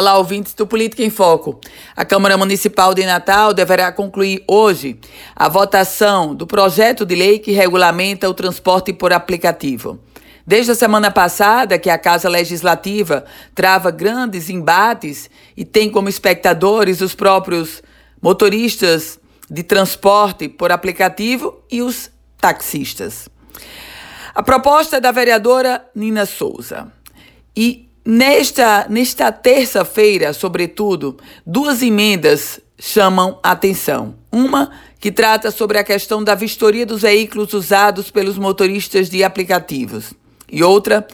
Olá, ouvintes do Política em Foco. A Câmara Municipal de Natal deverá concluir hoje a votação do projeto de lei que regulamenta o transporte por aplicativo. Desde a semana passada, que a Casa Legislativa trava grandes embates e tem como espectadores os próprios motoristas de transporte por aplicativo e os taxistas. A proposta é da vereadora Nina Souza. E Nesta, nesta terça-feira, sobretudo, duas emendas chamam atenção. Uma que trata sobre a questão da vistoria dos veículos usados pelos motoristas de aplicativos. E outra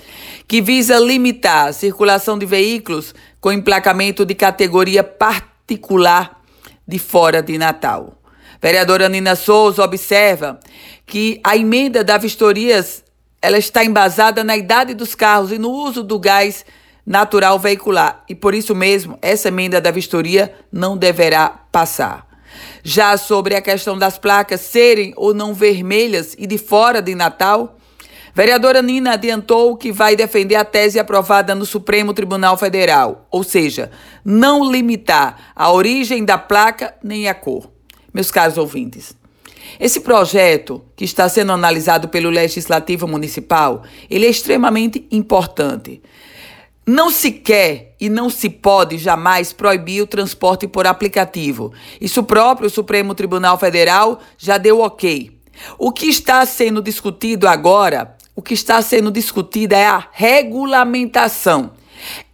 que visa limitar a circulação de veículos com emplacamento de categoria particular de fora de Natal. Vereadora Nina Souza observa que a emenda da vistorias ela está embasada na idade dos carros e no uso do gás natural veicular e por isso mesmo essa emenda da vistoria não deverá passar. Já sobre a questão das placas serem ou não vermelhas e de fora de Natal, vereadora Nina adiantou que vai defender a tese aprovada no Supremo Tribunal Federal, ou seja, não limitar a origem da placa nem a cor. Meus caros ouvintes, esse projeto que está sendo analisado pelo Legislativo Municipal, ele é extremamente importante. Não se quer e não se pode jamais proibir o transporte por aplicativo. Isso próprio o Supremo Tribunal Federal já deu ok. O que está sendo discutido agora, o que está sendo discutido é a regulamentação.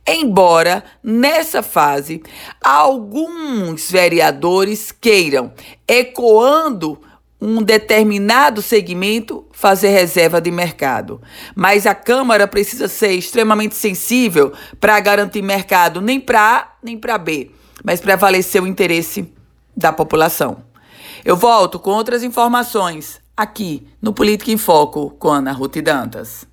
Embora nessa fase alguns vereadores queiram, ecoando um determinado segmento fazer reserva de mercado. Mas a Câmara precisa ser extremamente sensível para garantir mercado nem para A nem para B, mas prevalecer o interesse da população. Eu volto com outras informações aqui no Política em Foco com Ana Ruth Dantas.